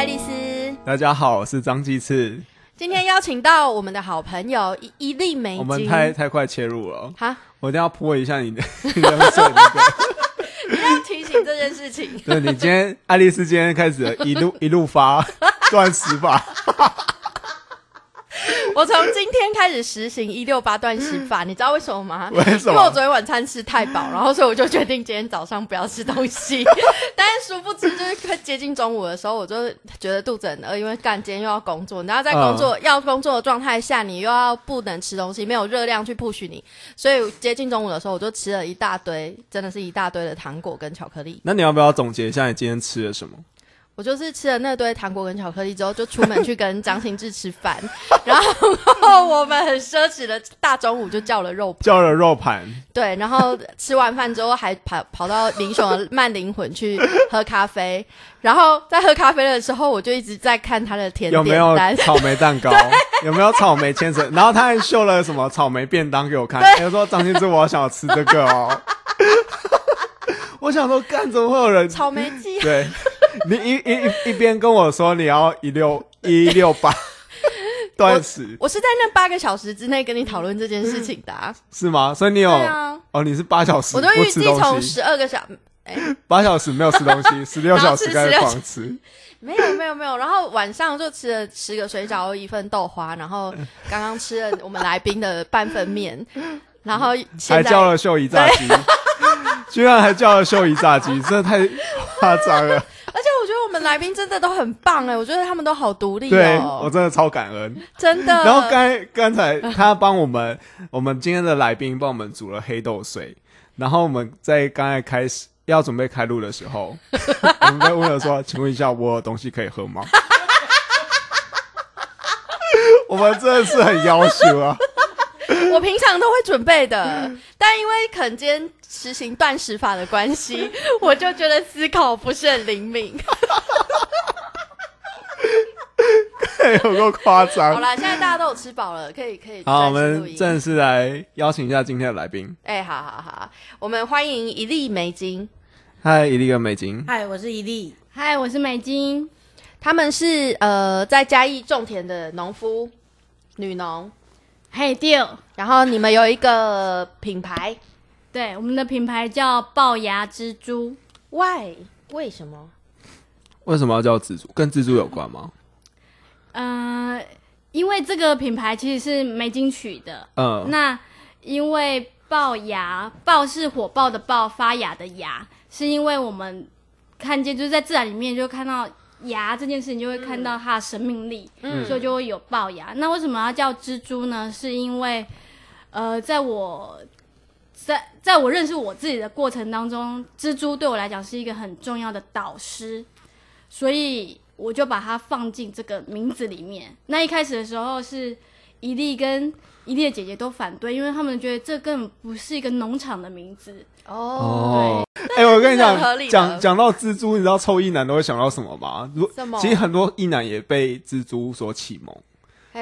爱丽丝。大家好，我是张继次。今天邀请到我们的好朋友一一粒美。我们太太快切入了，好，我一定要泼一下你的 你的水那个。你要提醒这件事情。对你今天爱丽丝今天开始一路一路发断食法，我从今天开始实行一六八断食法，你知道为什么吗？为什么因为我昨天晚餐吃太饱，然后所以我就决定今天早上不要吃东西。但是殊不知，就是快接近中午的时候，我就觉得肚子很饿，因为干今天又要工作，然后在工作、要工作的状态下，你又要不能吃东西，没有热量去 push 你，所以接近中午的时候，我就吃了一大堆，真的是一大堆的糖果跟巧克力。那你要不要总结一下你今天吃了什么？我就是吃了那堆糖果跟巧克力之后，就出门去跟张新志吃饭，然后我们很奢侈的大中午就叫了肉盘，叫了肉盘，对，然后吃完饭之后还跑跑到林雄的慢灵魂去喝咖啡，然后在喝咖啡的时候，我就一直在看他的甜点有没有，草莓蛋糕？有没有草莓千层？然后他还秀了什么草莓便当给我看，他说张新志，我想吃这个哦。我想说，干怎么会有人？草莓鸡。对，你一一一一边跟我说你要一六一六八 断食。我是在那八个小时之内跟你讨论这件事情的、啊，是吗？所以你有啊，哦，你是八小时我都预计从，十二个小，哎、八小时没有吃东西，十六小时开始狂吃。没有没有没有，然后晚上就吃了十个水饺，一份豆花，然后刚刚吃了我们来宾的半份面，然后还叫了秀姨炸鸡，居然还叫了秀姨炸鸡，真的太夸张了。们来宾真的都很棒哎，我觉得他们都好独立对我哦，真的超感恩。真的。然后刚刚才他帮我们，我们今天的来宾帮我们煮了黑豆水，然后我们在刚才开始要准备开录的时候，我们在问了说：“请问一下，我有东西可以喝吗？” 我们真的是很要求啊！我平常都会准备的，但因为可能今天实行断食法的关系，我就觉得思考不是很灵敏。有够夸张好张。啦，现在大家都有吃饱了，可以可以好，我们正式来邀请一下今天的来宾。哎、好好好，我们欢迎一粒美金。嗨，一粒跟美金。嗨，我是一粒。嗨，我是美金。他们是呃在嘉义种田的农夫女农，嘿，丢，然后你们有一个品牌对，我们的品牌叫龅牙蜘蛛。，Why？为什么？为什么要叫蜘蛛？跟蜘蛛有关吗？呃，因为这个品牌其实是没金取的。嗯，那因为龅牙，豹是火爆的爆，发芽的芽，是因为我们看见就是在自然里面就看到牙这件事情，就会看到它的生命力，嗯所以就会有龅牙。那为什么要叫蜘蛛呢？是因为呃，在我在在我认识我自己的过程当中，蜘蛛对我来讲是一个很重要的导师，所以我就把它放进这个名字里面。那一开始的时候是伊利跟伊利的姐姐都反对，因为他们觉得这根本不是一个农场的名字。哦，哎、我跟你讲讲讲到蜘蛛，你知道臭衣男都会想到什么吗？如什么其实很多异男也被蜘蛛所启蒙，哎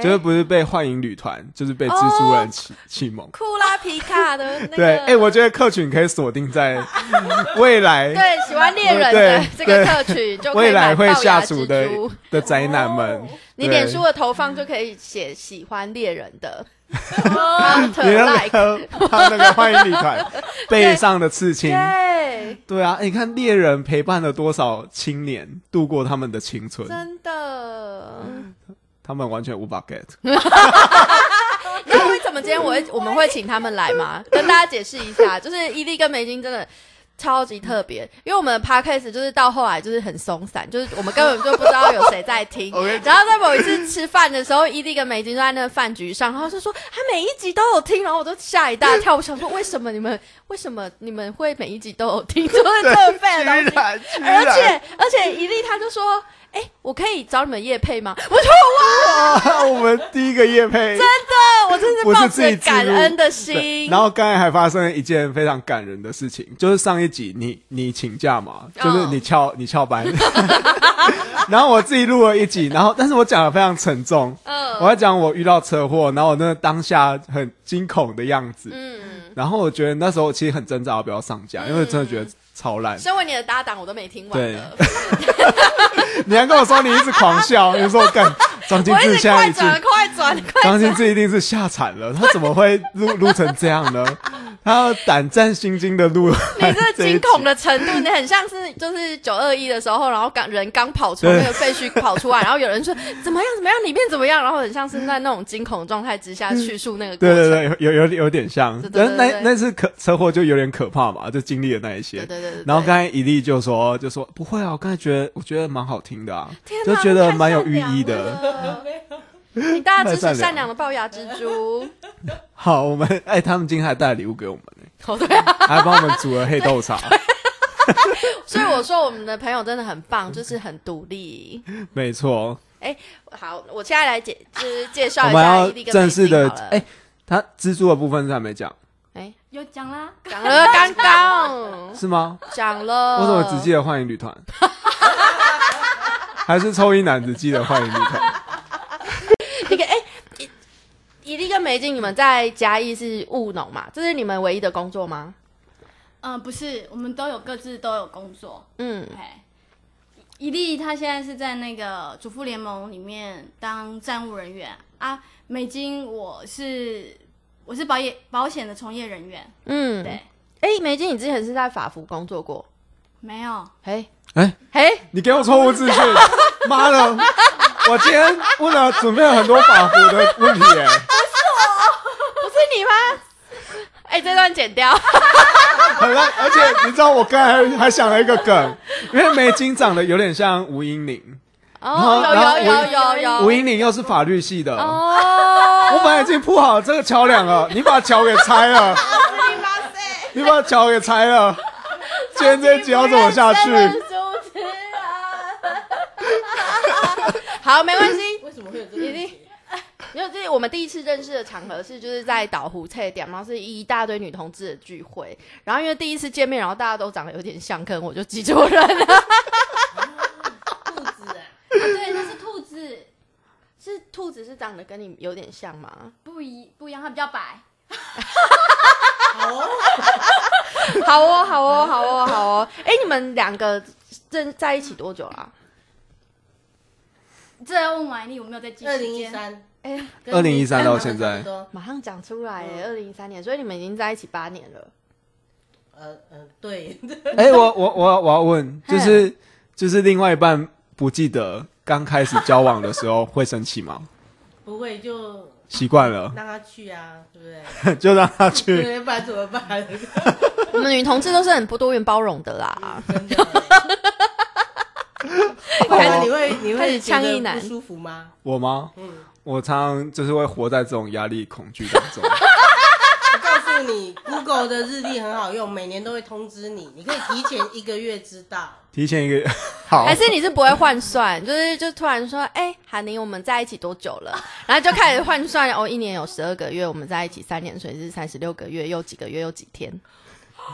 就是不是被幻影旅团，就是被蜘蛛人启启蒙。库拉皮卡的那个，对，哎、我觉得客群可以锁定在 未来对喜欢猎人的这个客群就未来会下厨的的宅男们。你脸书的投放就可以写喜欢猎人的 你 hunter 那个他那个幻影旅团背上的刺青，对，对啊，哎你看猎人陪伴了多少青年度过他们的青春，真的。他们完全无法 get。你知道为什么今天我会 我们会请他们来吗？跟大家解释一下，就是伊利跟梅金真的超级特别，因为我们的 podcast 就是到后来就是很松散，就是我们根本就不知道有谁在听。然后在某一次吃饭的时候，伊利跟梅金就在那个饭局上，然后就说他每一集都有听，然后我都吓一大跳，我想说为什么你们为什么你们会每一集都有听，就是特费的东西。而且而且伊利他就说。哎、我可以找你们叶配吗？我说哇，我们第一个叶配，真的，我真是抱着感恩的心。然后刚才还发生了一件非常感人的事情，就是上一集你你请假嘛，就是你翘你翘班，然后我自己录了一集，然后但是我讲的非常沉重，嗯。我在讲我遇到车祸，然后我那个当下很惊恐的样子，嗯，然后我觉得那时候我其实很挣扎要不要上架，因为真的觉得超烂。身为你的搭档，我都没听完 你还跟我说你一直狂笑，你说干张金志现在一直快转，快转，张金转。志一定是吓惨了，他怎么会录录成这样呢？他要胆战心惊的录，你这 惊恐的程度，你很像是就是九二一的时候，然后刚人刚跑出那个废墟跑出来，然后有人说怎么样怎么样，里面怎么样，然后很像是在那种惊恐状态之下叙述那个过程。对对对，有有有有点像对，对对对但那那次可车祸就有点可怕嘛，就经历了那一些对。对对对然后刚才伊利就说就说不会啊，我刚才觉得我觉得蛮好听的啊，就觉得蛮有寓意。的。善良了请大家支持善良的龅牙蜘蛛。好，我们哎，他们今天还带礼物给我们呢，哦，对啊，还帮我们煮了黑豆茶，所以我说我们的朋友真的很棒，就是很独立。没错。哎好，我现在来介就是介绍一下伊利跟正式的哎，他蜘蛛的部分是还没讲哎，有讲啦，讲了刚刚是吗？讲了，我怎么只记得欢迎旅团？还是抽一男子记得欢迎旅团？一个哎，伊伊利跟美静，你们在嘉义是务农嘛？这是你们唯一的工作吗？嗯、不是，我们都有各自都有工作。嗯，哎，伊利他现在是在那个主妇联盟里面当站务人员啊。美金我是我是保险保险的从业人员，嗯，对，哎，梅金，你之前是在法服工作过？没有哎哎哎，你给我错误资讯！妈的，我今天问了准备了很多法服的问题，哎，不是我，不是你吗？哎，这段剪掉。很烂。而且你知道我刚才还还想了一个梗，因为梅金长得有点像吴英玲，哦，有有有有有吴英玲又是法律系的。哦，我本来已经铺好这个桥梁了，你把桥给拆了，你把桥给拆了，今天这一集要怎么下去？好，没关系。为什么会有这个一定？因为这是我们第一次认识的场合是就是在岛湖菜店，然后是一大堆女同志的聚会，然后因为第一次见面，然后大家都长得有点像，可能我就记错人了。兔子啊？啊，对，那是，是兔子是长得跟你有点像吗？不一不一样，它比较白。好哦，好哦，好哦，好哦，好哦。哎，你们两个正在一起多久啦、这要问完丽，我没有在记二时。零一三，哎，二零一三到现在马上讲出来耶！二零一三年，所以你们已经在一起八年了。呃呃，对，哎、我我我我要问，就是就是另外一半不记得刚开始交往的时候会生气吗？不会就习惯了，让他去啊，对不对？就让他去。对，不然怎么办？我们女同志都是很不多元包容的啦。真的。不然你会你开始会觉得呛一男不舒服吗？我吗？嗯，我常常就是会活在这种压力、恐惧当中。你，Google 的日历很好用，每年都会通知你，你可以提前一个月知道。提前一个月好还，是你是不会换算，就是就突然说，哎、韩宁，我们在一起多久了？然后就开始换算，哦，一年有十二个月，我们在一起三年，所以是三十六个月，又几个月又几天，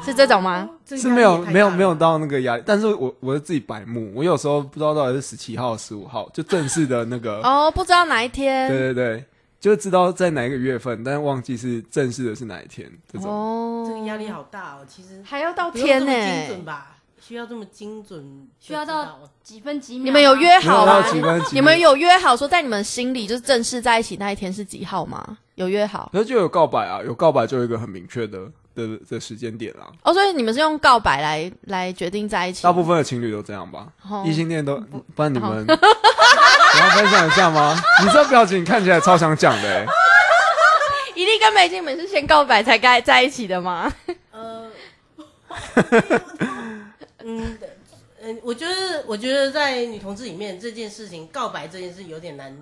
是这种吗？是没有没有没有到那个压力，但是我我是自己白目，我有时候不知道到底是十七号、十五号，就正式的那个，哦，不知道哪一天。对对对，就知道在哪一个月份，但是忘记是正式的是哪一天，这种。哦，这个压力好大哦。其实还要到天呢、精准吧？需要这么精准？需要到几分几秒？你们有？约好吗你们有约好说在你们心里就是正式在一起那一天是几号吗？有约好可是就有告白啊，有告白就有一个很明确的的的时间点啦。哦，所以你们是用告白来来决定在一起？大部分的情侣都这样吧，哦异性恋都，不然你们，你要分享一下吗？你这表情看起来超想讲的、欸，一定跟梅静们是先告白才该在一起的吗？呃，嗯，嗯，我觉得，我觉得在女同志里面这件事情，告白这件事有点难，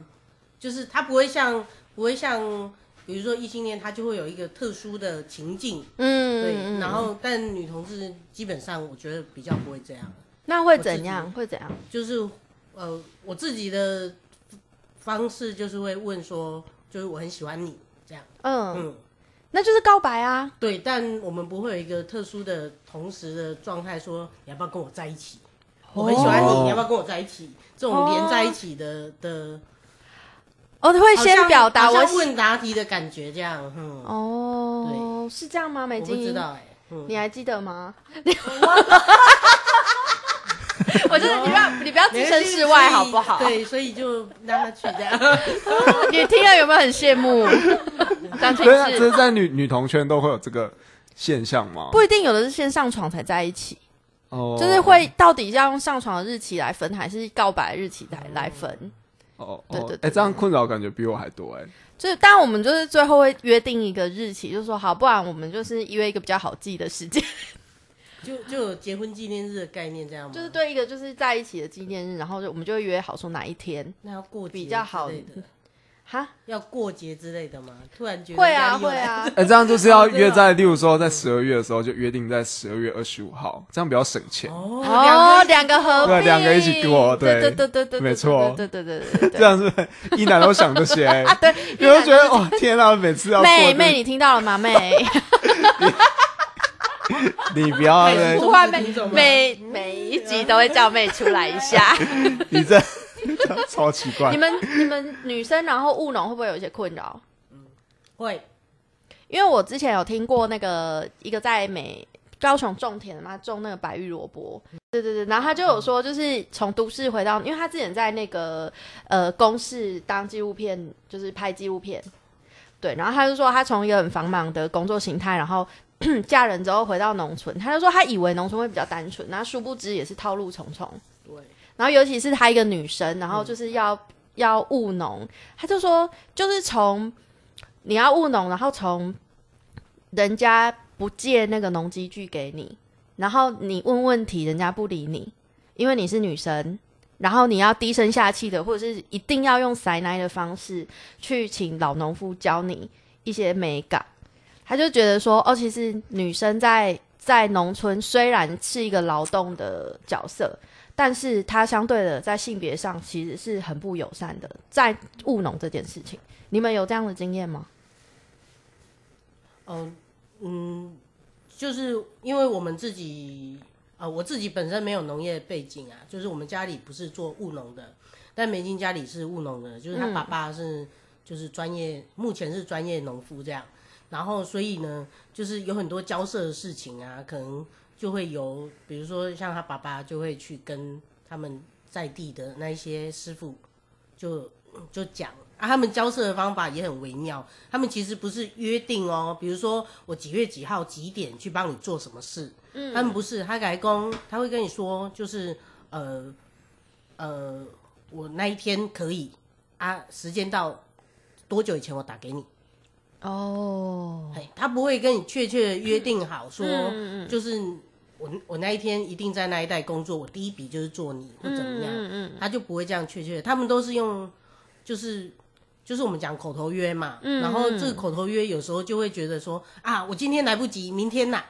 就是它不会像，不会像，比如说异性恋，她就会有一个特殊的情境，嗯，对，嗯然后但女同志基本上我觉得比较不会这样，那会怎样？会怎样？就是呃，我自己的方式就是会问说，就是我很喜欢你这样，嗯，嗯。那就是告白啊。对，但我们不会有一个特殊的同时的状态，说你要不要跟我在一起？我很喜欢你，哦你要不要跟我在一起？这种连在一起的的，哦，会先表达我问答题的感觉，这样，嗯，哦，是这样吗？美我不金知道哎、你还记得吗？我就是你不要你不要置身事外好不好？对，所以就让他去这样。你听了有没有很羡慕？张群对啊，这是是在女女同圈都会有这个现象吗？不一定，有的是先上床才在一起，哦，就是会到底要用上床的日期来分，还是告白日期来来分？哦，对对哎，这样困扰感觉比我还多哎。就是，当然我们就是最后会约定一个日期，就是说好，不然我们就是约一个比较好记的时间，就就有结婚纪念日的概念这样吗？就是对一个就是在一起的纪念日，然后就我们就会约好说哪一天，那要过节比较好之类的，哈，要过节之类的吗？突然觉得会啊会啊，哎，这样就是要约哦在，例如说在十二月的时候就约定在十二月二十五号，这样比较省钱。哦哦，两个合并，对两个一起过对对对对对对，没错对对对对 这样是不是一男都想这些，啊，对，你会觉得哇，天啊，每次要妹妹，你听到了吗？妹，你不要每每一集都会叫妹出来一下。你这 超奇怪你。们你们女生然后务农会不会有一些困扰？会因为我之前有听过那个一个在美高雄种田的嘛，种那个白玉萝卜，对对对，然后他就有说，就是从都市回到，因为他之前在那个呃公视当纪录片，就是拍纪录片，对，然后他就说他从一个很繁忙的工作形态，然后 嫁人之后回到农村，他就说他以为农村会比较单纯，然后殊不知也是套路重重，对，然后尤其是她一个女生，然后就是要、要务农，他就说就是从你要务农，然后从人家不借那个农机具给你，然后你问问题，人家不理你，因为你是女生，然后你要低声下气的，或者是一定要用塞奶的方式去请老农夫教你一些美感。他就觉得说，哦，其实女生在在农村虽然是一个劳动的角色，但是她相对的在性别上其实是很不友善的，在务农这件事情，你们有这样的经验吗？哦，嗯，就是因为我们自己，呃，我自己本身没有农业背景啊，就是我们家里不是做务农的，但梅金家里是务农的，就是他爸爸是、就是专业，目前是专业农夫这样，然后所以呢，就是有很多交涉的事情啊，可能就会由，比如说像他爸爸就会去跟他们在地的那一些师傅就就讲啊，他们交涉的方法也很微妙。他们其实不是约定哦，比如说我几月几号几点去帮你做什么事，嗯，他们不是，他改工，他会跟你说，就是呃呃，我那一天可以啊，时间到多久以前我打给你，哦，哎，他不会跟你确切的约定好说，嗯嗯就是我我那一天一定在那一带工作，我第一笔就是做你或怎么样，嗯嗯他就不会这样确切地，他们都是用就是就是我们讲口头约嘛，嗯然后这个口头约有时候就会觉得说啊，我今天来不及，明天呐，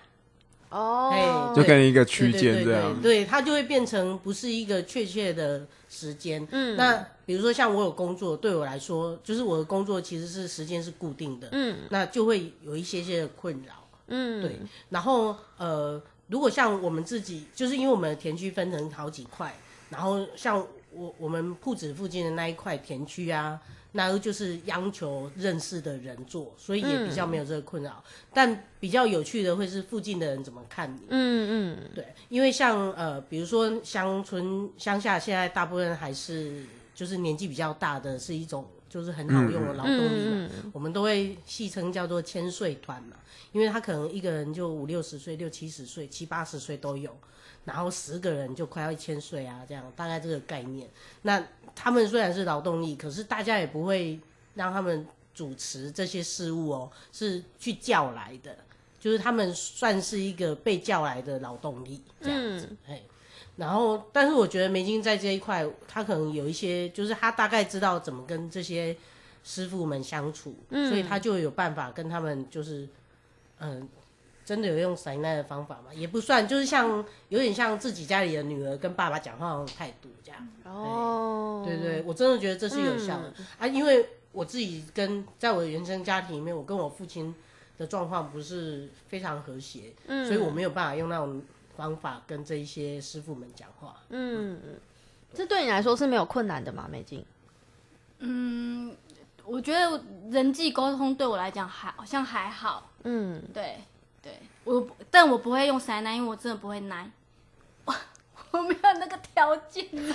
哦哎，就跟一个对区间这样。对，对，它就会变成不是一个确切的时间。嗯。那比如说像我有工作，对我来说，就是我的工作其实是时间是固定的，嗯。那就会有一些些的困扰。嗯，对，然后呃，如果像我们自己，就是因为我们的田区分成好几块，然后像我我们铺子附近的那一块田区啊，那就是央求认识的人做，所以也比较没有这个困扰。但比较有趣的会是附近的人怎么看你。嗯嗯对，因为像呃，比如说乡村乡下，现在大部分还是就是年纪比较大的，是一种就是很好用的劳动力嘛。嗯我们都会戏称叫做千岁团嘛，因为他可能一个人就五六十岁、六七十岁、七八十岁都有，然后十个人就快要一千岁啊，这样大概这个概念。那他们虽然是劳动力，可是大家也不会让他们主持这些事务哦，是去叫来的，就是他们算是一个被叫来的劳动力这样子。哎、然后，但是我觉得梅金在这一块，他可能有一些，就是他大概知道怎么跟这些师傅们相处，所以他就有办法跟他们就是，嗯、真的有用塞奈的方法吗？也不算，就是像有点像自己家里的女儿跟爸爸讲话那种态度这样。哦，对对，我真的觉得这是有效的、啊，因为我自己跟在我的原生家庭里面，我跟我父亲的状况不是非常和谐，嗯所以我没有办法用那种方法跟这一些师傅们讲话。嗯，这对你来说是没有困难的吗？美静？嗯我觉得人际沟通对我来讲还好像还好，嗯，对，对我不，但我不会用塞奶，因为我真的不会奶，我我没有那个条件 那。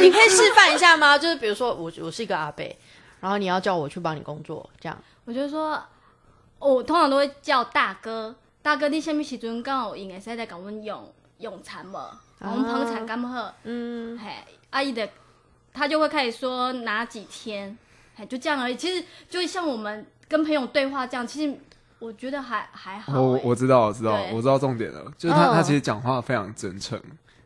你可以示范一下吗？就是比如说我我是一个阿伯，然后你要叫我去帮你工作，这样我就说，哦我通常都会叫大哥，大哥，你什么时阵刚好用会使来甲阮用用餐无？我们捧场敢不好？嗯，嘿，阿姨的他就会开始说哪几天，嘿，就这样而已。其实就像我们跟朋友对话这样，其实我觉得还还好、欸。我我知道，我知道，我知道重点了，就是他、嗯他其实讲话非常真诚，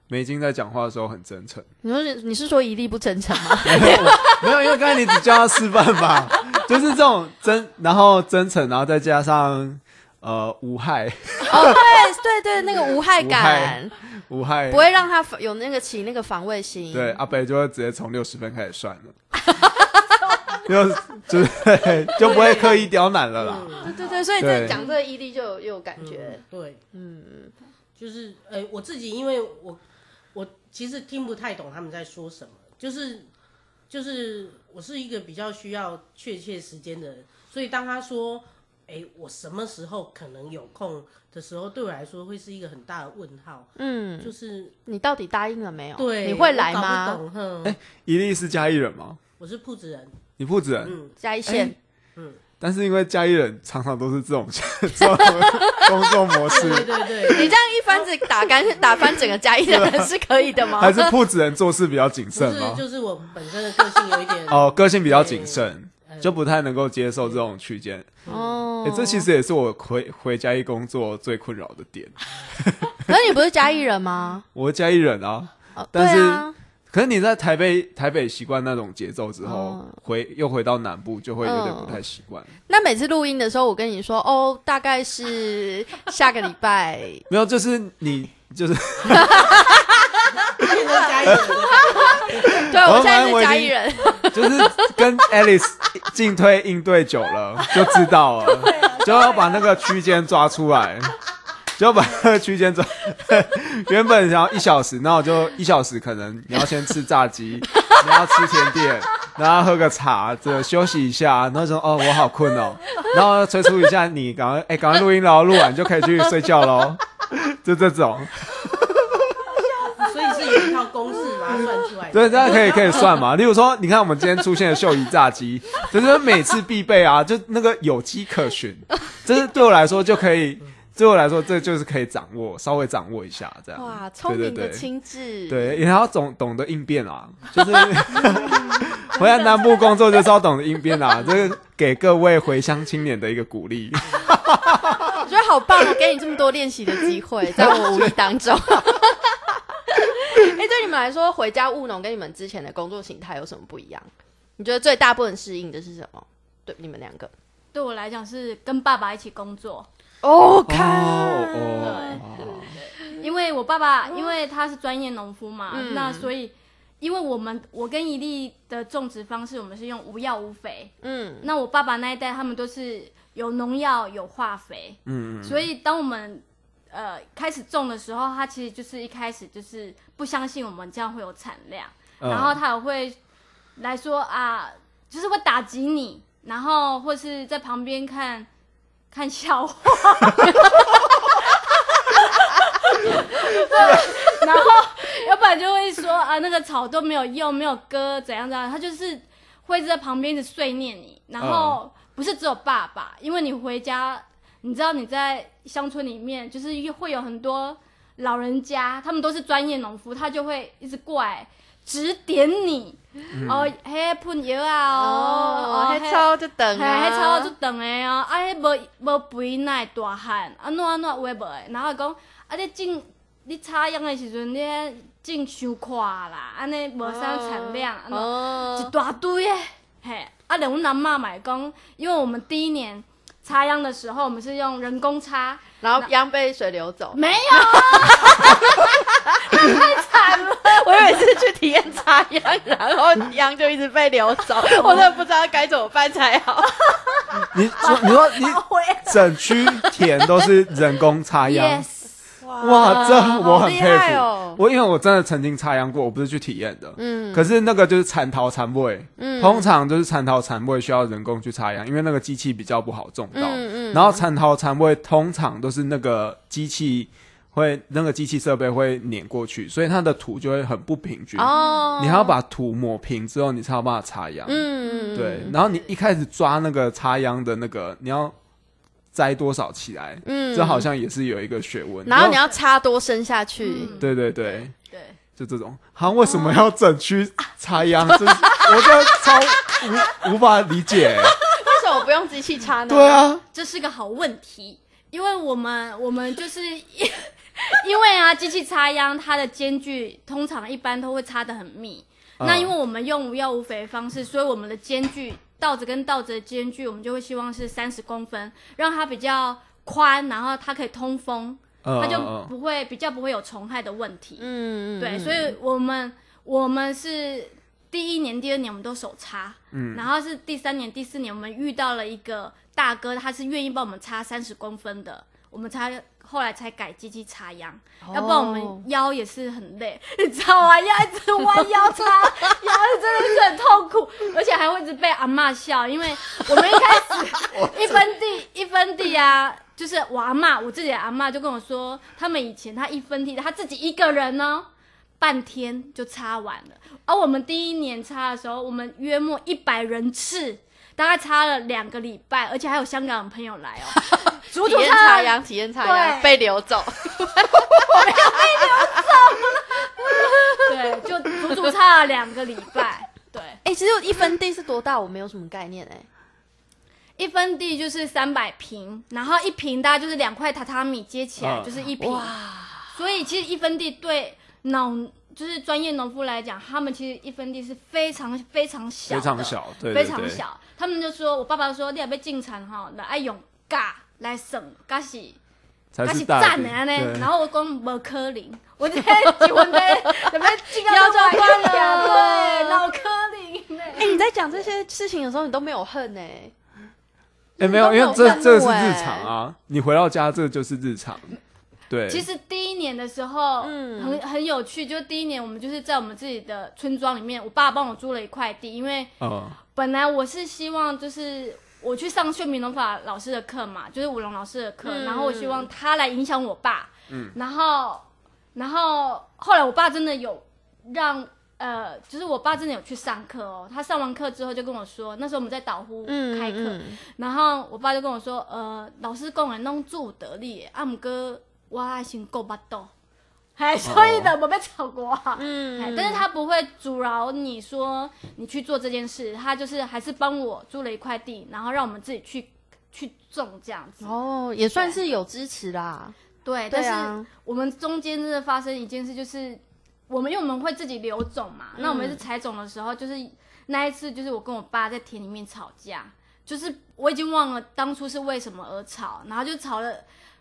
美金在讲话的时候很真诚。你说是你是说一粒不真诚吗？没有，因为刚才你只叫他示范嘛，就是这种真，然后真诚，然后再加上呃无害，哦，对对对，那个无害无感 无害不，会让他有那个起那个防卫心。对，阿北就会直接从六十分开始算了，就就是对 就不会刻意刁难了啦。对对对，所以这对讲这个伊利就有有感觉。对，嗯，就是呃，我自己因为我我其实听不太懂他们在说什么，就是就是我是一个比较需要确切时间的人，所以当他说，哎，我什么时候可能有空的时候，对我来说会是一个很大的问号，嗯，就是你到底答应了没有？对，你会来我搞吗？不懂，哼，哎伊利是嘉义人吗？我是铺子人，你铺子人，嗯，加一线，但是因为嘉义人常常都是这种 这种工作模式，对对对，你这样一翻子打干 打翻整个嘉义的人是可以的吗？还是铺子人做事比较谨慎吗是，？就是我本身的个性有一点哦，个性比较谨慎，呃就不太能够接受这种区间。哦哎、这其实也是我回回嘉义工作最困扰的点。可是你不是嘉义人吗？我是嘉义人啊，哦，但是可是你在台北台北习惯那种节奏之后，哦回又回到南部就会有点不太习惯。那每次录音的时候，我跟你说，哦，大概是下个礼拜，没有，就是你就是对我现在是反正我已经嘉义人，就是跟 Alice 进退应对久了，就知道了，就要把那个区间抓出来。就把那个区间抓，原本想要一小时，那我就一小时，可能你要先吃炸鸡，你要吃甜点，然后喝个茶，这休息一下，然后说哦我好困哦，然后催促一下你，赶快哎赶快录音喽，录完就可以去睡觉喽，就这种，所以是有一套公式把它算出来的。对，大家可以可以算嘛。例如说，你看我们今天出现的秀姨炸鸡，就是每次必备啊，就那个有迹可循，这是对我来说就可以，对我来说这就是可以掌握，稍微掌握一下这样。哇，聪明的亲智，对，也要懂懂得应变啊，就是 回来南部工作就是要懂得应变啊，这是给各位回乡青年的一个鼓励。我 觉得好棒哦，给你这么多练习的机会，在我无意当中。哎、对你们来说，回家务农跟你们之前的工作形态有什么不一样？你觉得最大不能适应的是什么？对你们两个对我来讲是跟爸爸一起工作，哦，哦因为我爸爸因为他是专业农夫嘛，嗯。那所以因为我们我跟怡丽的种植方式，我们是用无药无肥。嗯，那我爸爸那一代他们都是有农药有化肥，嗯嗯，所以当我们呃开始种的时候，他其实就是一开始就是不相信我们这样会有产量，嗯。然后他也会来说啊，就是会打击你，然后或是在旁边看看笑话。对，然后要不然就会说啊，那个草都没有用，没有割，怎样怎样，他就是会在旁边一直碎念你。然后不是只有爸爸，因为你回家，你知道你在乡村里面，就是会有很多老人家，他们都是专业农夫，他就会一直过来指点你。哦，迄喷药啊，哦，哦，哦，黑超就等嘿，啊，迄草就长的哦，啊，迄无无肥哪会大汉，安怎安怎有诶无诶，然后讲啊，你种你插秧的时阵，你种伤快啦，安尼无啥产量，哦。一大堆诶，嘿，啊，连阮阿嬷嘛会讲，因为我们第一年插秧的时候，我们是用人工插，然后秧被水流走，没有啊，太惨了，我以为是去体验插秧，然后秧就一直被流走，我真的不知道该怎么办才好。你说你说你整区田都是人工插。，yes，哇，这我很佩服。我因为我真的曾经插秧过，我不是去体验的。嗯可是那个就是蚕桃蚕味，嗯通常就是蚕桃蚕味需要人工去插秧，因为那个机器比较不好种到。嗯嗯，然后蚕桃蚕味通常都是那个机器会那个机器设备会碾过去，所以它的土就会很不平均。哦，你还要把土抹平之后，你才有办法插秧。嗯，嗯对，，然后你一开始抓那个插秧的那个，你要摘多少起来，嗯这好，像也是有一个学问。然后你要插多深下去，嗯对对对，对，就这种，好像为什么要整区插秧？这是我就超无无法理解。为什么不用机器插呢？对，啊，这是个好问题，因为我们我们就是因 因为啊，机器插秧它的间距通常一般都会插得很密。嗯那因为我们用无药无肥的方式，所以我们的间距稻子跟稻子的间距，我们就会希望是三十公分，让它比较宽，然后它可以通风，它就不会比较不会有虫害的问题。嗯，嗯对，所以我们我们是第一年、第二年我们都手插，嗯然后是第三年、第四年我们遇到了一个大哥，他是愿意帮我们插三十公分的，我们才后来才改机器插秧，哦要不然我们腰也是很累，你知道吗？要一直弯腰插，腰真的是很痛苦，而且还会一直被阿嬷笑，因为我们一开始 一分地一分地啊。就是我阿嬷，我自己的阿嬷就跟我说，他们以前他一分地，他自己一个人呢，半天就插完了。而我们第一年插的时候，我们约莫一百人次，大概差了两个礼拜，而且还有香港的朋友来哦，足体验足插秧，体验插秧对。被流走，对，就足足差了两个礼拜。对，哎，其实一分地是多大，我没有什么概念哎。一分地就是三百平，然后一平大概就是两块榻榻米接起来嗯就是一平，哇，所以其实一分地对农就是专业农夫来讲，他们其实一分地是非常非常小，非常小，对非常小。他们就说，我爸爸就说，你要被进产哈，来爱用嘎来省，嘎是嘎是才是大的赞的安尼。然后我讲无可能，我这结婚在准备进要交关了对，老可能呢。哎，你在讲这些事情的时候，你都没有恨哎。哎，没有，因为这这是日常啊，你回到家这就是日常，对，其实第一年的时候，嗯。很很有趣，就是第一年我们就是在我们自己的村庄里面，我爸帮我租了一块地，因为嗯本来我是希望就是我去上炫民农法老师的课嘛，就是武龙老师的课，嗯。然后我希望他来影响我爸，嗯，然后然后后来我爸真的有让呃，就是我爸真的有去上课哦，他上完课之后就跟我说，那时候我们在岛呼嗯，开课，嗯。然后我爸就跟我说，呃，老师讲的弄住得力，啊，毋过我爱先够巴肚，哎，所以呢，我被吵过嗯，但是他不会阻挠你说你去做这件事，他就是还是帮我租了一块地，然后让我们自己去去种这样子。哦，也算是有支持啦。对，但是我们中间真的发生一件事，就是我们因为我们会自己留种嘛，那我们是采种的时候，就是那一次就是我跟我爸在田里面吵架，就是我已经忘了当初是为什么而吵，然后就吵了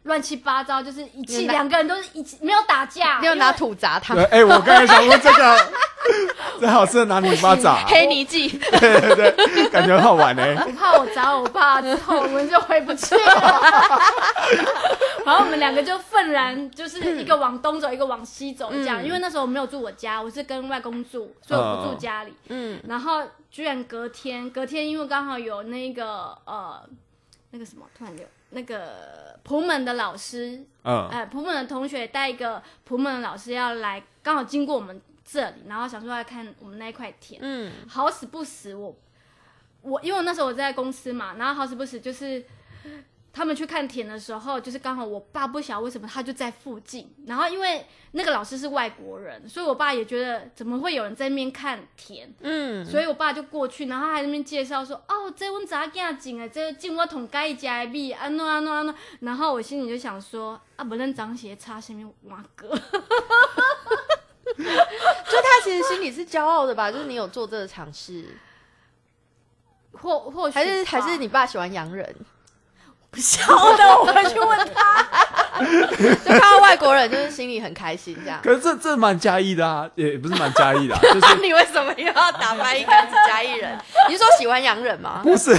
乱七八糟，就是一气两个人都是一起没有打架，没有拿土砸他对，，哎，我刚才想问这个，这好适合拿泥巴砸啊，黑泥记，对对对，感觉很好玩欸呢。我怕我砸我爸之后，我们就回不去了。然后我们两个就愤然，就是一个往东走，一个往西走这样。嗯因为那时候我没有住我家，我是跟外公住，所以我不住家里。嗯，然后居然隔天，隔天因为刚好有那个呃那个什么，突然有那个普门的老师，嗯，哎，普门的同学带一个普门的老师要来，刚好经过我们这里，然后想说要看我们那一块田。嗯，好死不死我，我因为我那时候我在公司嘛，然后好死不死就是他们去看田的时候，就是刚好我爸不晓得为什么他就在附近，然后因为那个老师是外国人，所以我爸也觉得怎么会有人在那边看田，嗯，所以我爸就过去，然后他还在那边介绍说，哦，这阮查囝种的，这种我同家己食的米，安怎安怎安怎，然后我心里就想说，啊，不咱长鞋插什么瓦哥，就他其实心里是骄傲的吧？就是你有做这个尝试，或或许还是还吧。是你爸喜欢洋人？晓得，我回去问他。就看到外国人，就是心里很开心这样。可是这这蛮嘉义的啊，也不是蛮嘉义的啊，就是你为什么又要打翻一个是嘉义人？你是说喜欢洋人吗？不是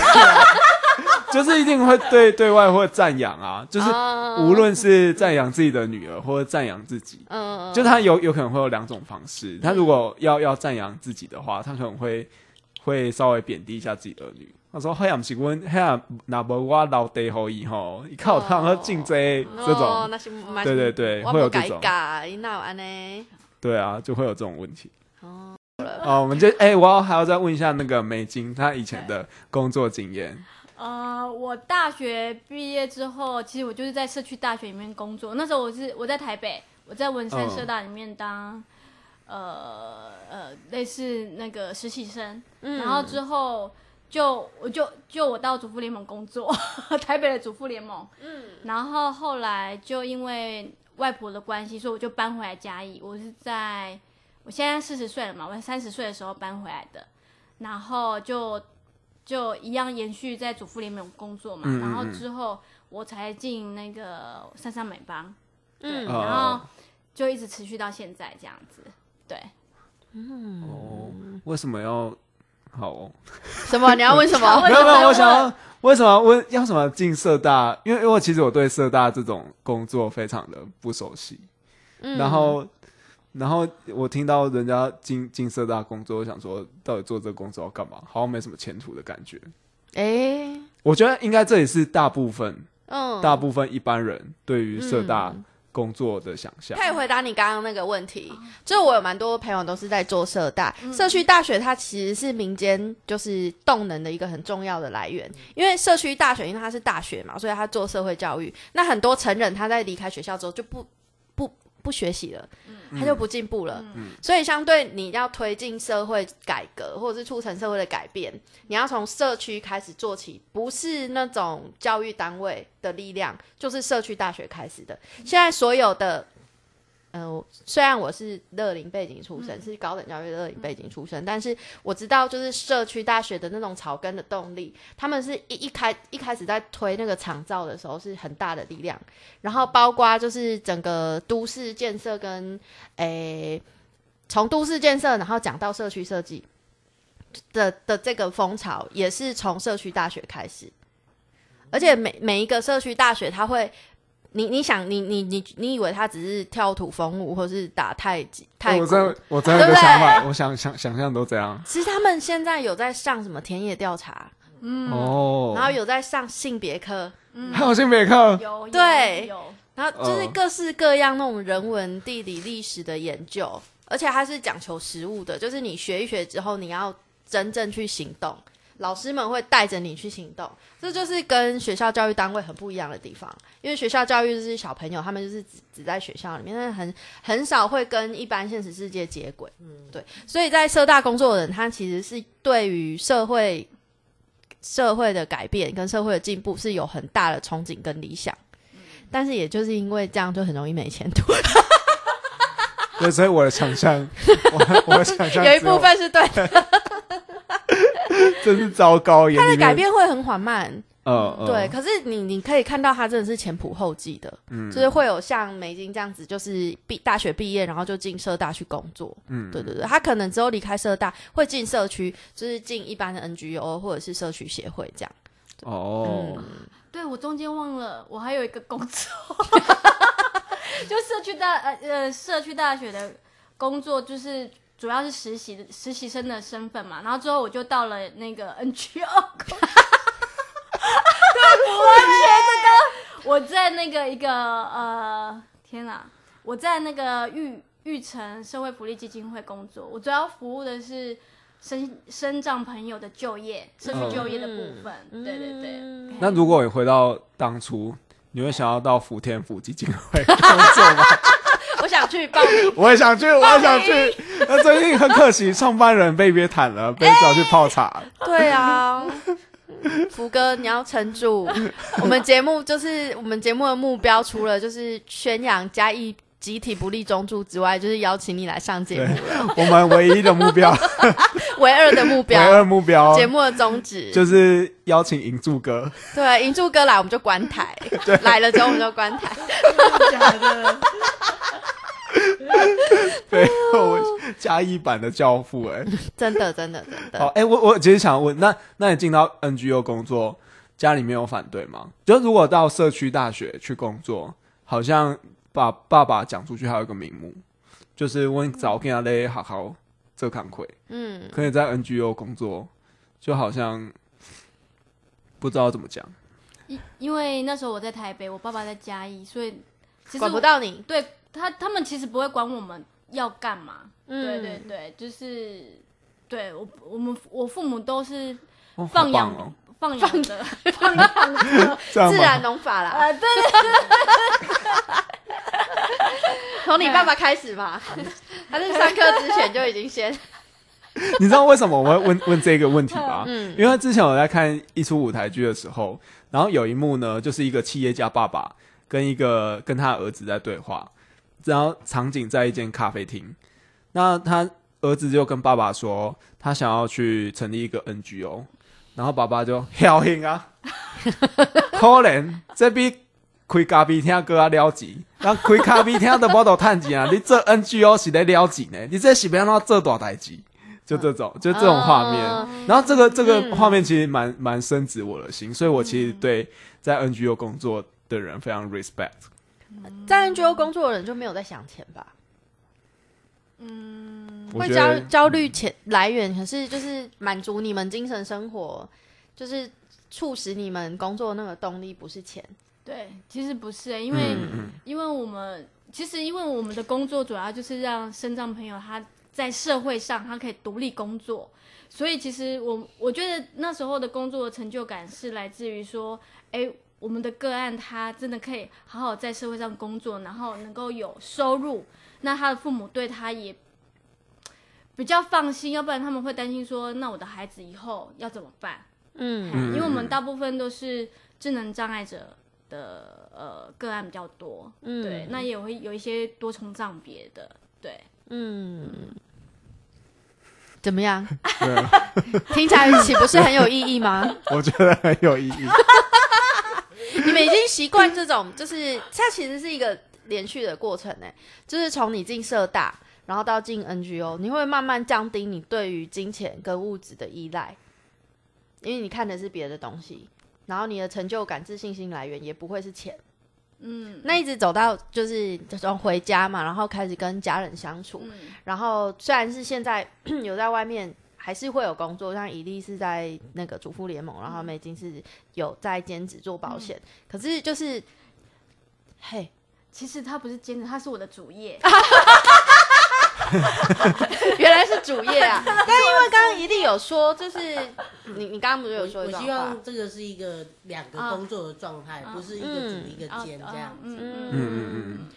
就是一定会对对外会赞扬啊，就是哦无论是赞扬自己的女儿，或者赞扬自己，嗯，就他有有可能会有两种方式。他如果要要赞扬自己的话，他可能会会稍微贬低一下自己儿女。他说：“嘿呀，不是阮，嘿呀，那无我老弟好伊吼，一靠他和进这种，对对对，会有这种，改，你哪有安呢？对啊，就会有这种问题。哦，哦，我们就哎、我要还要再问一下那个美金，他以前的工作经验。呃，我大学毕业之后，其实我就是在社区大学里面工作。那时候我是我在台北，我在文山嗯社大里面当、呃呃类似那个实习生，嗯然后之后就我就就我到主妇联盟工作，台北的主妇联盟，嗯。然后后来就因为外婆的关系，所以我就搬回来嘉义。我是在我现在四十岁了嘛，我三十岁的时候搬回来的，然后就就一样延续在主妇联盟工作嘛，嗯嗯然后嗯之后我才进那个三三美邦，对，嗯。哦然后就一直持续到现在这样子，对。嗯。哦，为什么要好、哦？什么？你要问什么？没 有没有，我想要为什么问要什么进社大？因为因为我其实我对社大这种工作非常的不熟悉，嗯然后然后我听到人家进进社大工作，我想说到底做这个工作要干嘛？好像没什么前途的感觉。哎，我觉得应该这也是大部分嗯，大部分一般人对于社大嗯工作的想象。可以回答你刚刚那个问题，就我有蛮多朋友都是在做社大，嗯。社区大学它其实是民间就是动能的一个很重要的来源，因为社区大学因为它是大学嘛，所以它做社会教育，那很多成人他在离开学校之后就不不不学习了，他就不进步了，所以相对你要推进社会改革或者是促成社会的改变，你要从社区开始做起，不是那种教育单位的力量，就是社区大学开始的。现在所有的，呃，虽然我是乐龄背景出身，是高等教育的乐龄背景出身，但是我知道，就是社区大学的那种草根的动力，他们是一一开一开始在推那个厂造的时候是很大的力量，然后包括就是整个都市建设跟诶，从都市建设然后讲到社区设计的的这个风潮，也是从社区大学开始，而且每每一个社区大学，它会。你你想你你你你以为他只是跳土风舞或是打太极太？我真的我真的有个对不对？想法，我想想想象都这样。其实他们现在有在上什么田野调查，哦，然后有在上性别课，嗯。还有性别课，有对。有。有然后就是各式各样那种人文、地理、历史的研究，而且它是讲求实物的，就是你学一学之后，你要真正去行动，老师们会带着你去行动，这就是跟学校教育单位很不一样的地方。因为学校教育就是小朋友，他们就是只只在学校里面，但是很很少会跟一般现实世界接轨。嗯，对，所以在社大工作的人，他其实是对于社会社会的改变跟社会的进步是有很大的憧憬跟理想。但是也就是因为这样，就很容易没前途。对，所以我的想象，我我的想象 有一部分是对的，真是糟糕，眼它的改，变会很缓慢。呃，呃对，，可是你你可以看到他真的是前仆后继的，嗯。就是会有像美金这样子，就是毕大学毕业然后就进社大去工作。嗯，对对对，他可能之后离开社大会进社区，就是进一般的 NGO 或者是社区协会这样。哦，嗯。对我中间忘了，我还有一个工作，就社区大呃呃社区大学的工作，就是主要是实习的实习生的身份嘛。然后之后我就到了那个 NGO 工作，对，我学这个，我在那个一个呃，天哪，我在那个玉玉成社会福利基金会工作，我主要服务的是。生生障朋友的就业、社区就业的部分，对对对。嗯那如果你回到当初，你会想要到福田福基金会工作吗？我想去报名，我也想去，我也想去。那最近很可惜，创办人被约谈了，被叫去泡茶。对啊。福哥，你要撑住！我们节目就是我们节目的目标，除了就是宣扬嘉义集体不利中注之外，就是邀请你来上节目了。我们唯一的目标，唯二的目标唯，二目标节目的宗旨就是邀请银柱哥。对，银柱哥来我们就关台，来了之后我们就关台。假的，对，我嘉义版的教父哎、真的，真的，真的好，的。哎、我我其实想问，那那你进到 NGO 工作，家里面有反对吗？就如果到社区大学去工作，好像把爸爸讲出去还有一个名目，就是问早跟他嘞好好这坎亏，嗯，可以在 NGO 工作，就好像不知道怎么讲。因因为那时候我在台北，我爸爸在嘉义，所以其实管不到你。对他他们其实不会管我们要干嘛。嗯。对对对，就是对我我们我父母都是哦，放养、放养的放养。的，自然农法啦，呃，对。从你爸爸开始吧，他在上课之前就已经先，你知道为什么我会问问这个问题吗？嗯。因为之前我在看一出舞台剧的时候，然后有一幕呢，就是一个企业家爸爸跟一个跟他儿子在对话，然后场景在一间咖啡厅，那他儿子就跟爸爸说，他想要去成立一个 NGO，然后爸爸就好兴啊，可能这比开咖啡厅更加了钱，那开咖啡厅都无度趁钱啊，你做 NGO 是在了钱呢，你这是要怎做大代志？就这种，就这种画面。嗯然后这个这个嗯画面其实蛮蛮深植我的心，所以我其实对在 NGO 工作的人非常 respect。在 NGO 工作的人就没有在想钱吧？嗯。会焦焦虑钱来源，可是就是满足你们精神生活，就是促使你们工作的那个动力不是钱。对，其实不是、欸，因为、因为我们其实因为我们的工作主要就是让身障朋友他在社会上他可以独立工作，所以其实我我觉得那时候的工作的成就感是来自于说，哎，我们的个案他真的可以好好在社会上工作，然后能够有收入，那他的父母对他也比较放心，要不然他们会担心说，那我的孩子以后要怎么办？嗯嗯因为我们大部分都是智能障碍者的呃个案比较多，嗯对，那也会有一些多重障别的，对，嗯，怎么样？听起来岂不是很有意义吗？我觉得很有意义。你们已经习惯这种，就是它其实是一个连续的过程呢，就是从你进社大，然后到进 NGO，你会慢慢降低你对于金钱跟物质的依赖，因为你看的是别的东西，然后你的成就感、自信心来源也不会是钱。嗯那一直走到就是从回家嘛，然后开始跟家人相处，嗯然后虽然是现在 有在外面，还是会有工作，像伊利是在那个主妇联盟，然后美金是有在兼职做保险，可是就是，嘿，其实他不是兼职，他是我的主业，原来是主业啊！但因为刚刚伊利有说，就是你你刚刚不是有说我希话望，这个是一个两个工作的状态，不是一个主一个兼这样子。嗯嗯嗯嗯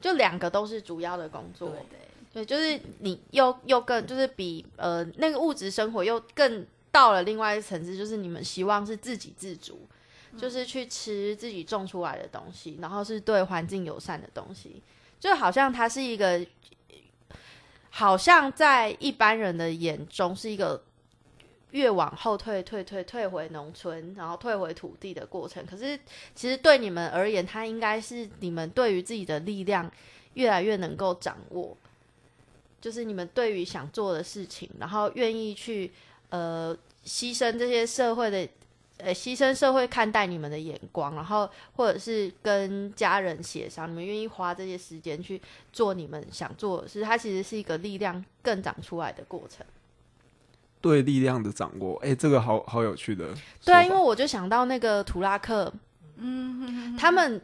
就两个都是主要的工作，对对，就是你又又更就是比呃那个物质生活又更到了另外一个层次，就是你们希望是自给自足，就是去吃自己种出来的东西，然后是对环境友善的东西，就好像它是一个，好像在一般人的眼中是一个。越往后退，退退退回农村，然后退回土地的过程。可是，其实对你们而言，它应该是你们对于自己的力量越来越能够掌握，就是你们对于想做的事情，然后愿意去呃牺牲这些社会的呃牺牲社会看待你们的眼光，然后或者是跟家人协商，你们愿意花这些时间去做你们想做的事，它其实是一个力量更长出来的过程。对力量的掌握，哎、这个好好有趣的。对啊，因为我就想到那个图拉克，嗯，他们，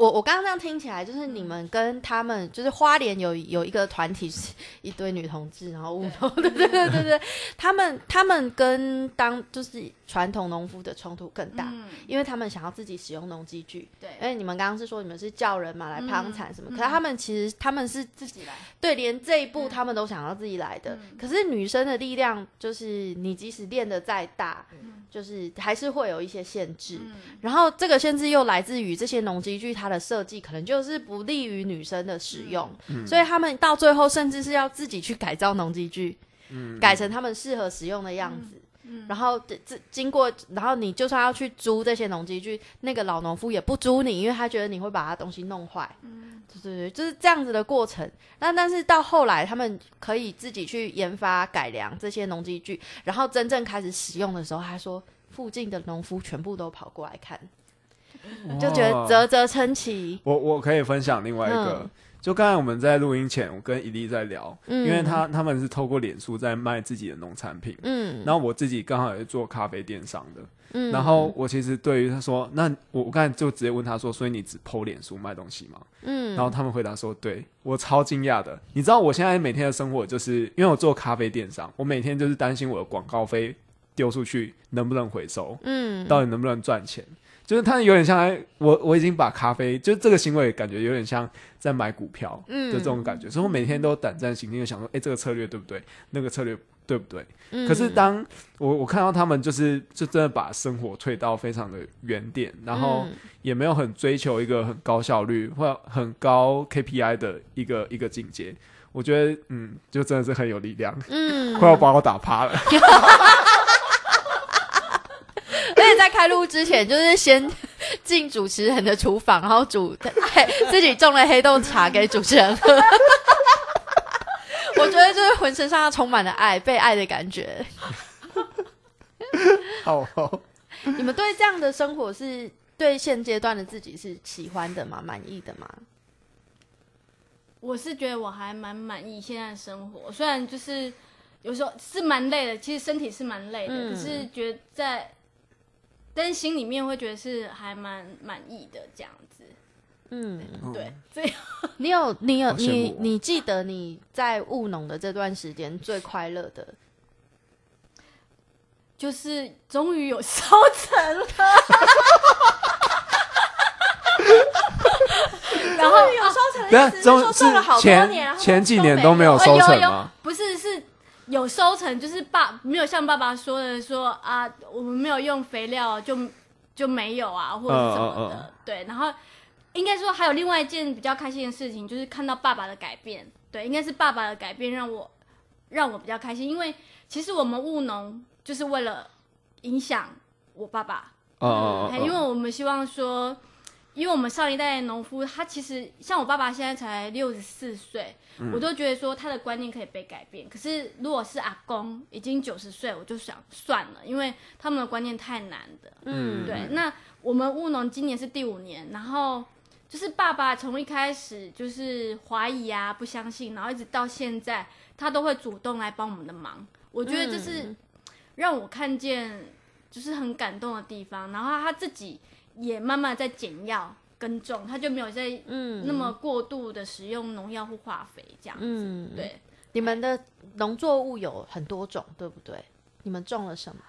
我我刚刚这样听起来，就是你们跟他们，就是花莲有有一个团体是一堆女同志，然后务农，对对对对对，他们他们跟当就是传统农夫的冲突更大，嗯因为他们想要自己使用农机具。对，因为你们刚刚是说你们是叫人嘛来帮产什么，嗯可是他们其实他们是自己来，对，连这一步嗯他们都想要自己来的。嗯可是女生的力量，就是你即使练的再大，嗯就是还是会有一些限制。嗯然后这个限制又来自于这些农机具，它的设计可能就是不利于女生的使用，所以他们到最后甚至是要自己去改造农机具，嗯改成他们适合使用的样子。然后这这经过，然后你就算要去租这些农机具，那个老农夫也不租你，因为他觉得你会把他东西弄坏。嗯对对对，就是这样子的过程。那但是到后来，他们可以自己去研发改良这些农机具，然后真正开始使用的时候，他说附近的农夫全部都跑过来看，就觉得啧啧称奇。我我可以分享另外一个，嗯。就刚才我们在录音前，我跟伊利在聊，嗯。因为他他们是透过脸书在卖自己的农产品，嗯。然后我自己刚好也是做咖啡电商的，嗯。然后我其实对于他说，那我我刚才就直接问他说，所以你只剖脸书卖东西吗？嗯。然后他们回答说，对。我超惊讶的。你知道我现在每天的生活就是因为我做咖啡电商，我每天就是担心我的广告费丢出去能不能回收，嗯。到底能不能赚钱。就是他有点像在我我已经把咖啡，就这个行为感觉有点像在买股票的这种感觉，所以我每天都胆战心惊，的想说，哎、这个策略对不对？那个策略对不对？嗯。可是当我我看到他们就是就真的把生活退到非常的原点，然后嗯。也没有很追求一个很高效率或很高 KPI 的一个一个境界，我觉得嗯，就真的是很有力量，嗯，快要把我打趴了。在开录之前，就是先 进主持人的厨房，然后煮黑自己种了黑豆茶给主持人喝。我觉得就是浑身上下充满了爱，被爱的感觉。好好，你们对这样的生活是对现阶段的自己是喜欢的吗？满意的吗？我是觉得我还蛮满意现在的生活，虽然就是有时候是蛮累的，其实身体是蛮累的，嗯可是觉得在，但是心里面会觉得是还蛮满意的这样子。嗯，对，这样 你有你有你哦你记得你在务农的这段时间最快乐的？就是终于有收成了。然后有收成等下中说种了好是多年，前前几年都没有有收成吗？不是是有收成，就是爸没有像爸爸说的说啊，我们没有用肥料就就没有啊，或者是什么的。嗯嗯对，然后应该说还有另外一件比较开心的事情，就是看到爸爸的改变。对，应该是爸爸的改变让我让我比较开心，因为其实我们务农就是为了影响我爸爸。嗯因为我们希望说，因为我们上一代的农夫，他其实像我爸爸现在才六十四岁，我都觉得说他的观念可以被改变。可是如果是阿公已经九十岁，我就想算了，因为他们的观念太难的。嗯，对，那我们务农今年是第五年，然后就是爸爸从一开始就是怀疑啊，不相信，然后一直到现在，他都会主动来帮我们的忙。我觉得这是嗯让我看见就是很感动的地方。然后他自己也慢慢在减药耕种，他就没有在嗯那么过度的使用农药或化肥这样子。嗯，对，你们的农作物有很多种，对不对？你们种了什么？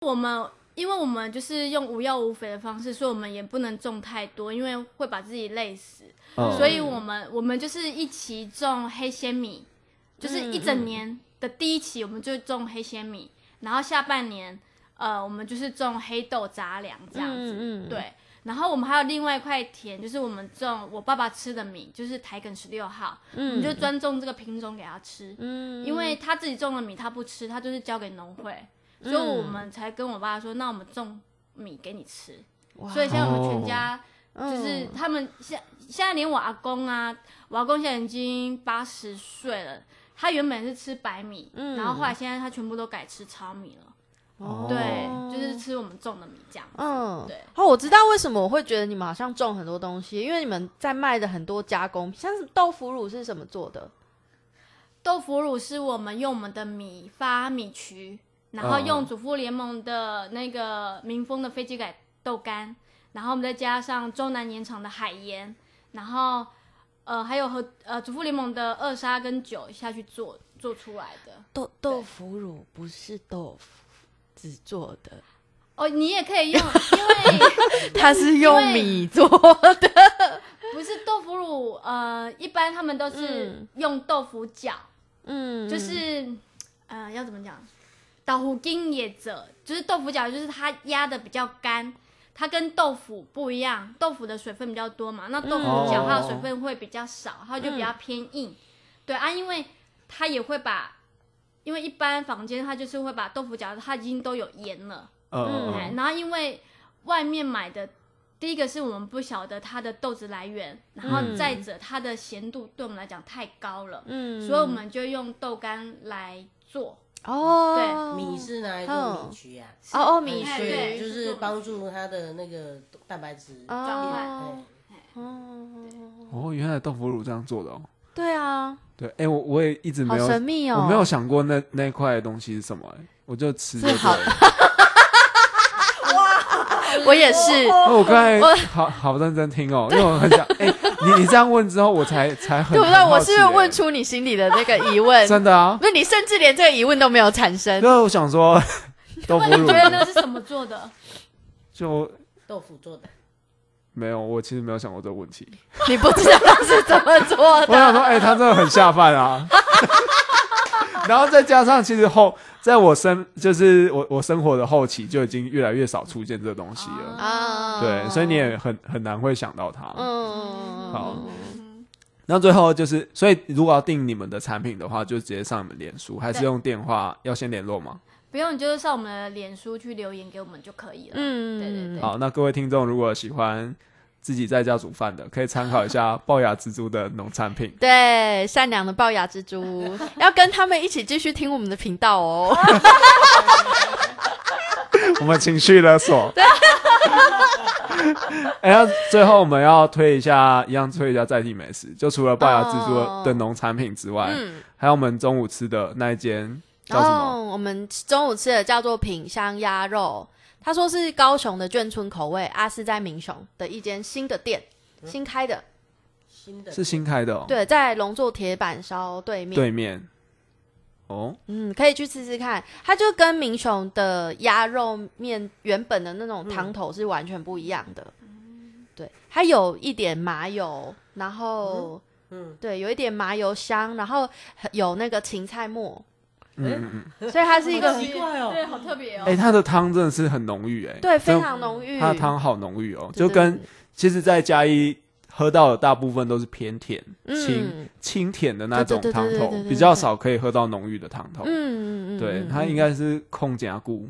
我们因为我们就是用无药无肥的方式，所以我们也不能种太多，因为会把自己累死。嗯所以我们我们就是一起种黑仙米，就是一整年的第一期我们就种黑仙米，然后下半年呃我们就是种黑豆杂粮这样子，嗯嗯。对。然后我们还有另外一块田，就是我们种我爸爸吃的米，就是台梗十六号，我们就专种这个品种给他吃，嗯。因为他自己种的米他不吃，他就是交给农会，所以我们才跟我爸说，那我们种米给你吃。哇。所以现在我们全家嗯就是他们现现在连我阿公啊，我阿公现在已经八十岁了，他原本是吃白米，嗯。然后后来现在他全部都改吃糙米了，哦对，就是吃我们种的米这样子。嗯，对。哦，我知道为什么我会觉得你们好像种很多东西，因为你们在卖的很多加工品，像是豆腐乳是什么做的？豆腐乳是我们用我们的米发米曲，然后嗯用主妇联盟的那个民丰的飞机改豆干，然后我们再加上中南盐场的海盐，然后呃还有和呃主妇联盟的二砂跟酒下去做做出来的。豆豆腐乳不是豆腐纸做的，哦，你也可以用，因为 它是用米做的。不是豆腐乳，呃，一般他们都是嗯用豆腐角，嗯，就是呃要怎么讲？豆腐筋也者，就是豆腐角，就是它压的比较干，它跟豆腐不一样，豆腐的水分比较多嘛，那豆腐角嗯它的水分会比较少，它就比较偏硬。对啊，因为它也会把，因为一般房间它就是会把豆腐角它已经都有盐了，嗯哎，然后因为外面买的，第一个是我们不晓得它的豆子来源，然后嗯。再者它的咸度对我们来讲太高了，嗯。所以我们就用豆干来做。哦，对。米是拿来做米曲啊，哦哦米哎须就是帮助它的那个蛋白质。哦。哎。哦，原来豆腐乳这样做的哦。对啊，对，哎，我我也一直没有，神秘哦，我没有想过那那块东西是什么，哎，我就吃就是好。我也是，那我刚才好好认真听哦，因为我很想，哎，你你这样问之后，我才才很对不对？我是问出你心里的那个疑问？真的啊？不是你甚至连这个疑问都没有产生那。我想说，豆腐乳那你觉得那是什么做的？就豆腐做的，没有，我其实没有想过这个问题。你不知道他是怎么做的，我想说，哎、他真的很下饭啊。然后再加上，其实后在我生就是我我生活的后期就已经越来越少出现这东西了。啊对，所以你也很很难会想到它。嗯，好那最后就是，所以如果要订你们的产品的话，就直接上你们脸书，还是用电话要先联络吗？不用，你就是上我们的脸书去留言给我们就可以了。嗯对对对。好，那各位听众如果喜欢自己在家煮饭的，可以参考一下龅牙蜘蛛的农产品。对，善良的龅牙蜘蛛要跟他们一起继续听我们的频道哦。我们情绪勒索。哎、那最后我们要推一下，一样推一下在地美食，就除了龅牙蜘蛛哦的农产品之外，嗯，还有我们中午吃的那一间叫什么？哦，我们中午吃的叫做品香鸭肉，他说是高雄的眷村口味，阿是在民雄的一间新的店，新开的，新的是新开的哦，对，在龙座铁板烧对面。对面。哦，嗯，可以去吃吃看，它就跟民雄的鸭肉面原本的那种汤头是完全不一样的。对，它有一点麻油，然后嗯，对，有一点麻油香，然后有那个芹菜末，嗯嗯嗯，所以它是一个好奇怪哦。对，好特别哦。哎、它的汤真的是很浓郁，哎，对非常浓郁。它的汤好浓郁哦，就跟其实，在嘉义喝到的大部分都是偏甜、清嗯。清甜的那种汤头比较少可以喝到浓郁的汤头。嗯嗯嗯，对，嗯。它应该是控加固。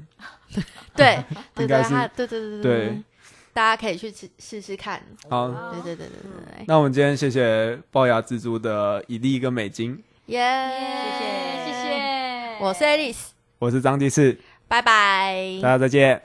对 应该是对对对对对，大家可以去吃试试看。好，对对对对对对，那我们今天谢谢龅牙蜘蛛的以利跟美金，耶，谢谢谢谢，我是 Alice，我是张继次，拜拜大。家再见。